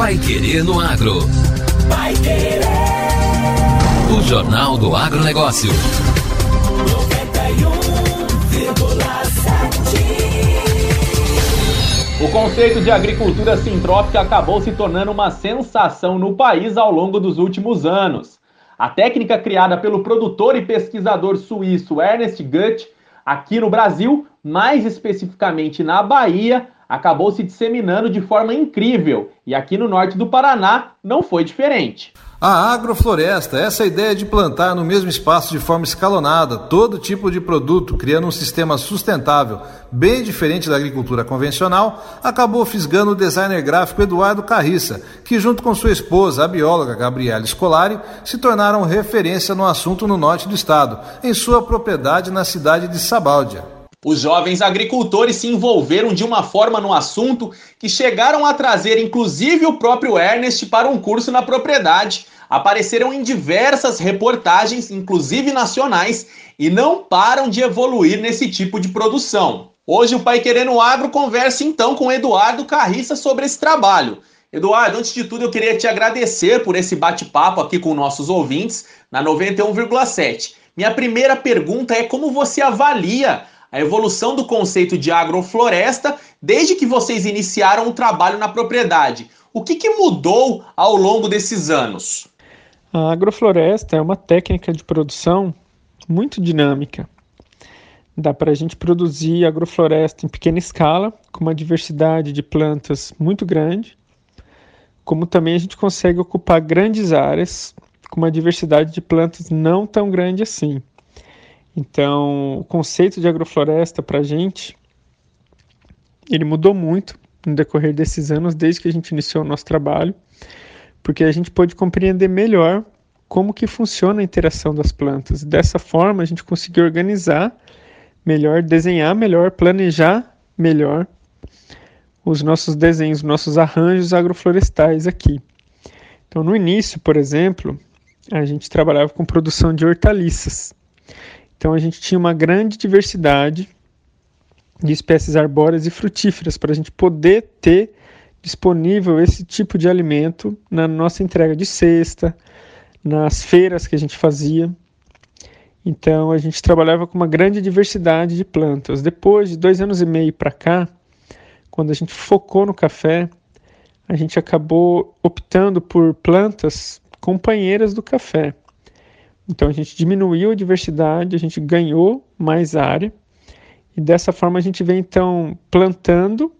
Pai Querer no Agro. Pai Querer. O Jornal do Agronegócio. 91,7. O conceito de agricultura sintrópica acabou se tornando uma sensação no país ao longo dos últimos anos. A técnica criada pelo produtor e pesquisador suíço Ernest Gutt, aqui no Brasil, mais especificamente na Bahia, acabou se disseminando de forma incrível e aqui no norte do Paraná não foi diferente. A agrofloresta, essa ideia de plantar no mesmo espaço de forma escalonada todo tipo de produto, criando um sistema sustentável, bem diferente da agricultura convencional, acabou fisgando o designer gráfico Eduardo Carriça, que junto com sua esposa, a bióloga Gabriela Scolari, se tornaram referência no assunto no norte do estado, em sua propriedade na cidade de Sabáudia. Os jovens agricultores se envolveram de uma forma no assunto que chegaram a trazer inclusive o próprio Ernest para um curso na propriedade. Apareceram em diversas reportagens, inclusive nacionais, e não param de evoluir nesse tipo de produção. Hoje o Pai Querendo Agro conversa então com Eduardo Carriça sobre esse trabalho. Eduardo, antes de tudo eu queria te agradecer por esse bate-papo aqui com nossos ouvintes na 91,7. Minha primeira pergunta é como você avalia a evolução do conceito de agrofloresta desde que vocês iniciaram o trabalho na propriedade. O que, que mudou ao longo desses anos? A agrofloresta é uma técnica de produção muito dinâmica. Dá para a gente produzir agrofloresta em pequena escala, com uma diversidade de plantas muito grande, como também a gente consegue ocupar grandes áreas com uma diversidade de plantas não tão grande assim. Então, o conceito de agrofloresta para a gente, ele mudou muito no decorrer desses anos, desde que a gente iniciou o nosso trabalho, porque a gente pôde compreender melhor como que funciona a interação das plantas. Dessa forma, a gente conseguiu organizar melhor, desenhar melhor, planejar melhor os nossos desenhos, nossos arranjos agroflorestais aqui. Então, no início, por exemplo, a gente trabalhava com produção de hortaliças. Então a gente tinha uma grande diversidade de espécies arbóreas e frutíferas para a gente poder ter disponível esse tipo de alimento na nossa entrega de cesta, nas feiras que a gente fazia. Então a gente trabalhava com uma grande diversidade de plantas. Depois de dois anos e meio para cá, quando a gente focou no café, a gente acabou optando por plantas companheiras do café. Então a gente diminuiu a diversidade, a gente ganhou mais área e dessa forma a gente vem então plantando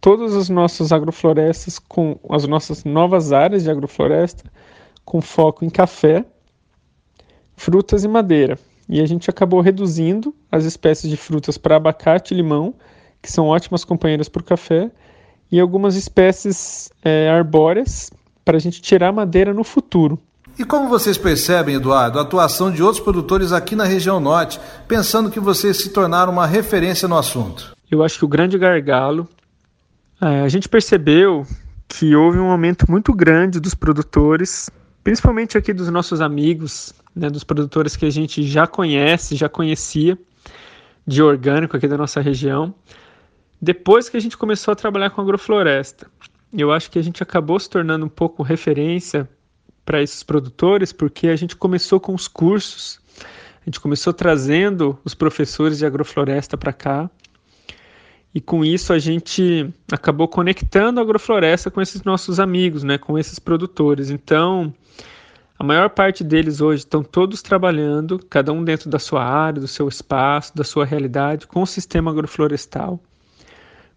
todas as nossas agroflorestas com as nossas novas áreas de agrofloresta com foco em café, frutas e madeira. E a gente acabou reduzindo as espécies de frutas para abacate e limão, que são ótimas companheiras para o café, e algumas espécies é, arbóreas para a gente tirar madeira no futuro. E como vocês percebem, Eduardo, a atuação de outros produtores aqui na região norte, pensando que vocês se tornaram uma referência no assunto? Eu acho que o grande gargalo, é, a gente percebeu que houve um aumento muito grande dos produtores, principalmente aqui dos nossos amigos, né, dos produtores que a gente já conhece, já conhecia, de orgânico aqui da nossa região, depois que a gente começou a trabalhar com agrofloresta. Eu acho que a gente acabou se tornando um pouco referência para esses produtores, porque a gente começou com os cursos, a gente começou trazendo os professores de agrofloresta para cá, e com isso a gente acabou conectando a agrofloresta com esses nossos amigos, né, com esses produtores. Então, a maior parte deles hoje estão todos trabalhando, cada um dentro da sua área, do seu espaço, da sua realidade, com o sistema agroflorestal,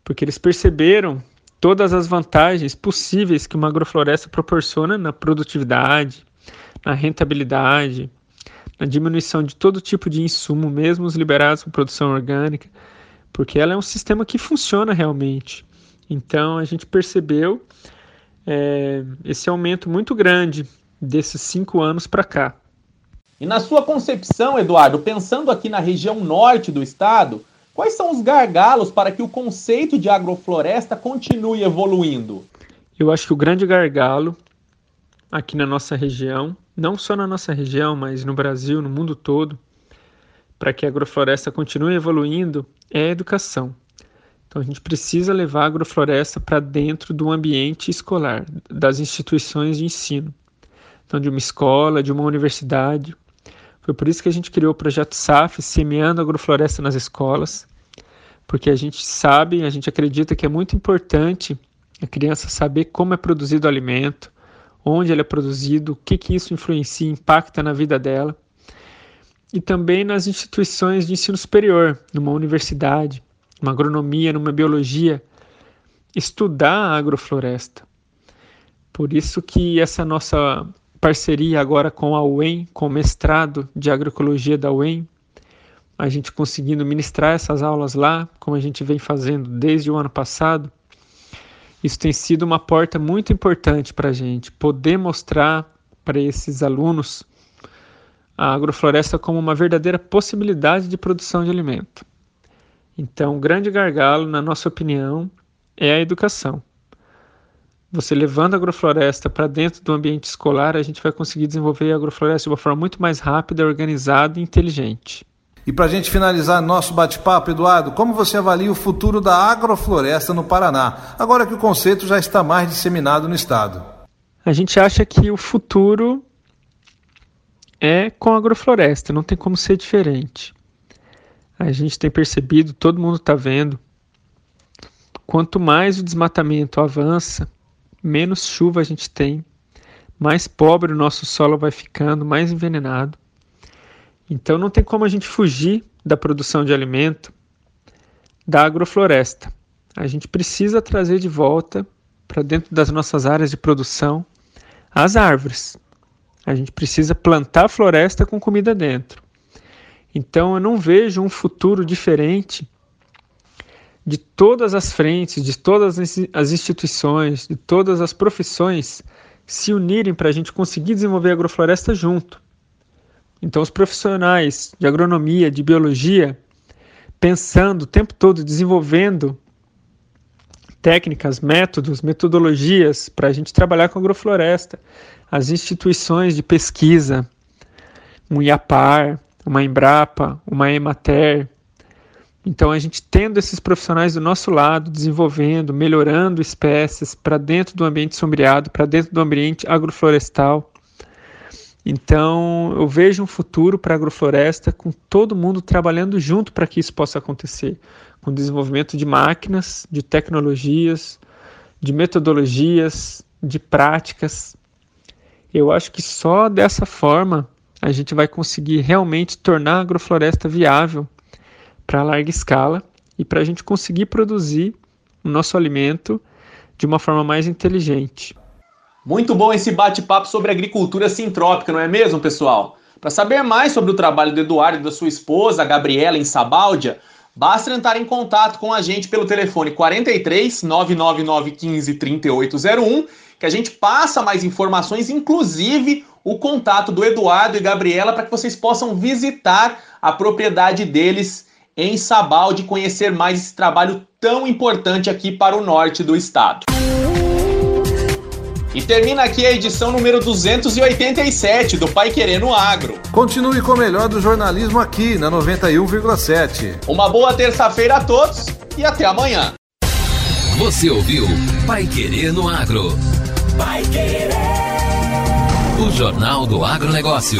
porque eles perceberam todas as vantagens possíveis que uma agrofloresta proporciona na produtividade, na rentabilidade, na diminuição de todo tipo de insumo, mesmo os liberados para produção orgânica, porque ela é um sistema que funciona realmente. Então a gente percebeu é, esse aumento muito grande desses cinco anos para cá. E na sua concepção, Eduardo, pensando aqui na região norte do estado, Quais são os gargalos para que o conceito de agrofloresta continue evoluindo? Eu acho que o grande gargalo aqui na nossa região, não só na nossa região, mas no Brasil, no mundo todo, para que a agrofloresta continue evoluindo, é a educação. Então a gente precisa levar a agrofloresta para dentro do ambiente escolar, das instituições de ensino. Então, de uma escola, de uma universidade. Foi por isso que a gente criou o projeto SAF, Semeando Agrofloresta nas Escolas, porque a gente sabe, a gente acredita que é muito importante a criança saber como é produzido o alimento, onde ele é produzido, o que, que isso influencia, impacta na vida dela. E também nas instituições de ensino superior, numa universidade, numa agronomia, numa biologia, estudar a agrofloresta. Por isso que essa nossa parceria agora com a UEM, com o mestrado de agroecologia da UEM, a gente conseguindo ministrar essas aulas lá, como a gente vem fazendo desde o ano passado, isso tem sido uma porta muito importante para a gente, poder mostrar para esses alunos a agrofloresta como uma verdadeira possibilidade de produção de alimento. Então, o grande gargalo, na nossa opinião, é a educação. Você levando a agrofloresta para dentro do ambiente escolar, a gente vai conseguir desenvolver a agrofloresta de uma forma muito mais rápida, organizada e inteligente. E para a gente finalizar nosso bate-papo, Eduardo, como você avalia o futuro da agrofloresta no Paraná, agora que o conceito já está mais disseminado no estado? A gente acha que o futuro é com a agrofloresta, não tem como ser diferente. A gente tem percebido, todo mundo está vendo, quanto mais o desmatamento avança, menos chuva a gente tem, mais pobre o nosso solo vai ficando, mais envenenado. Então não tem como a gente fugir da produção de alimento da agrofloresta. A gente precisa trazer de volta para dentro das nossas áreas de produção as árvores. A gente precisa plantar floresta com comida dentro. Então eu não vejo um futuro diferente de todas as frentes, de todas as instituições, de todas as profissões se unirem para a gente conseguir desenvolver a agrofloresta junto. Então, os profissionais de agronomia, de biologia, pensando o tempo todo, desenvolvendo técnicas, métodos, metodologias para a gente trabalhar com agrofloresta, as instituições de pesquisa, um IAPAR, uma Embrapa, uma Emater. Então, a gente tendo esses profissionais do nosso lado, desenvolvendo, melhorando espécies para dentro do ambiente sombreado, para dentro do ambiente agroflorestal, então, eu vejo um futuro para a agrofloresta com todo mundo trabalhando junto para que isso possa acontecer, com desenvolvimento de máquinas, de tecnologias, de metodologias, de práticas. Eu acho que só dessa forma a gente vai conseguir realmente tornar a agrofloresta viável para larga escala e para a gente conseguir produzir o nosso alimento de uma forma mais inteligente. Muito bom esse bate-papo sobre agricultura sintrópica, não é mesmo, pessoal? Para saber mais sobre o trabalho do Eduardo e da sua esposa, Gabriela, em Sabáudia, basta entrar em contato com a gente pelo telefone 43 999 15 3801, que a gente passa mais informações, inclusive o contato do Eduardo e Gabriela, para que vocês possam visitar a propriedade deles em Sabáudia e conhecer mais esse trabalho tão importante aqui para o norte do estado. E termina aqui a edição número 287 do Pai Querendo Agro. Continue com o melhor do jornalismo aqui na 91,7. Uma boa terça-feira a todos e até amanhã. Você ouviu Pai Querendo Agro. Pai Querer. O Jornal do Agronegócio.